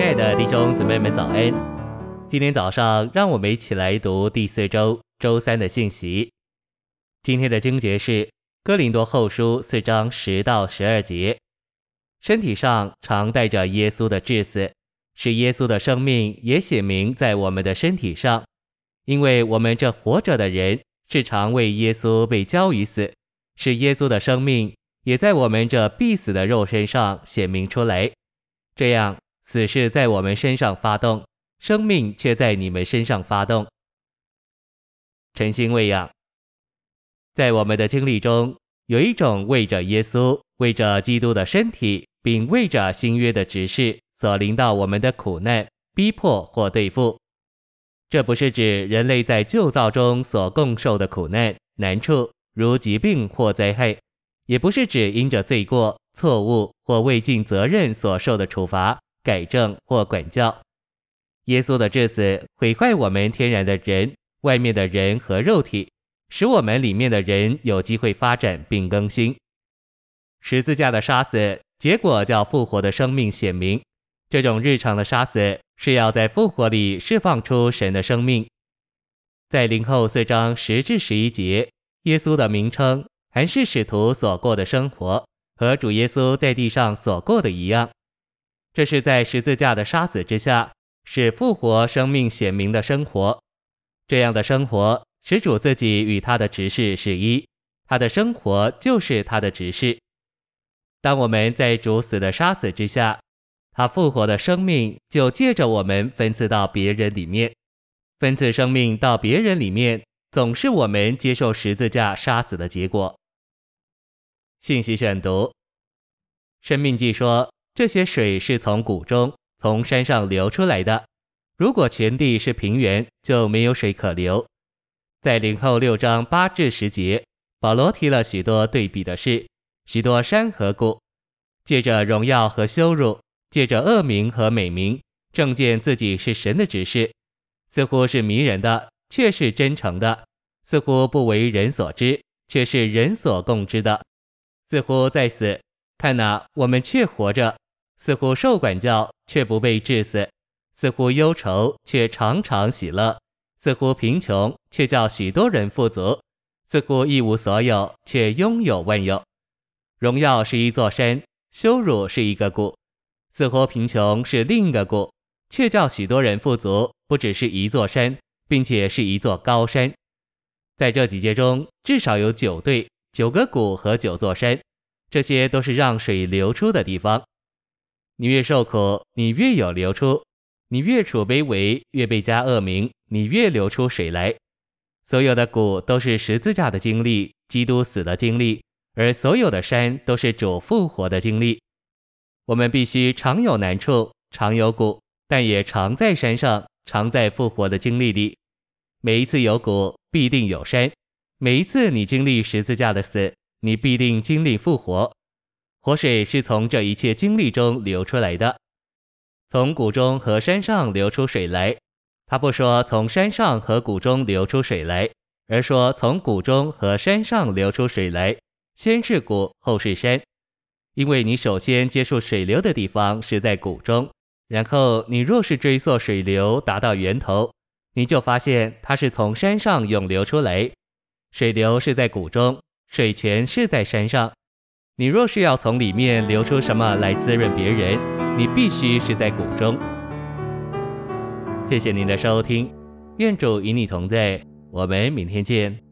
亲爱的弟兄姊妹们，早安！今天早上，让我们一起来读第四周周三的信息。今天的经节是《哥林多后书》四章十到十二节。身体上常带着耶稣的治死，使耶稣的生命也显明在我们的身体上，因为我们这活着的人是常为耶稣被交于死，使耶稣的生命也在我们这必死的肉身上显明出来。这样。死是在我们身上发动，生命却在你们身上发动。晨星喂养，在我们的经历中，有一种为着耶稣、为着基督的身体，并为着新约的执事所临到我们的苦难、逼迫或对付。这不是指人类在旧造中所共受的苦难、难处，如疾病或灾害；也不是指因着罪过、错误或未尽责任所受的处罚。改正或管教，耶稣的治死毁坏我们天然的人、外面的人和肉体，使我们里面的人有机会发展并更新。十字架的杀死，结果叫复活的生命显明。这种日常的杀死，是要在复活里释放出神的生命。在灵后四章十至十一节，耶稣的名称还是使徒所过的生活，和主耶稣在地上所过的一样。这是在十字架的杀死之下，使复活生命显明的生活。这样的生活，使主自己与他的执事是一，他的生活就是他的执事。当我们在主死的杀死之下，他复活的生命就借着我们分赐到别人里面。分赐生命到别人里面，总是我们接受十字架杀死的结果。信息选读：生命记说。这些水是从谷中、从山上流出来的。如果全地是平原，就没有水可流。在林后六章八至十节，保罗提了许多对比的事，许多山和谷，借着荣耀和羞辱，借着恶名和美名，证见自己是神的指示，似乎是迷人的，却是真诚的；似乎不为人所知，却是人所共知的；似乎在死，看哪，我们却活着。似乎受管教，却不被治死；似乎忧愁，却常常喜乐；似乎贫穷，却叫许多人富足；似乎一无所有，却拥有万有。荣耀是一座山，羞辱是一个谷；似乎贫穷是另一个谷，却叫许多人富足，不只是一座山，并且是一座高山。在这几节中，至少有九对、九个谷和九座山，这些都是让水流出的地方。你越受苦，你越有流出；你越处卑微，越被加恶名，你越流出水来。所有的谷都是十字架的经历，基督死的经历；而所有的山都是主复活的经历。我们必须常有难处，常有谷，但也常在山上，常在复活的经历里。每一次有谷，必定有山；每一次你经历十字架的死，你必定经历复活。活水是从这一切经历中流出来的，从谷中和山上流出水来。他不说从山上和谷中流出水来，而说从谷中和山上流出水来。先是谷，后是山。因为你首先接触水流的地方是在谷中，然后你若是追溯水流达到源头，你就发现它是从山上涌流出来。水流是在谷中，水泉是在山上。你若是要从里面流出什么来滋润别人，你必须是在谷中。谢谢您的收听，愿主与你同在，我们明天见。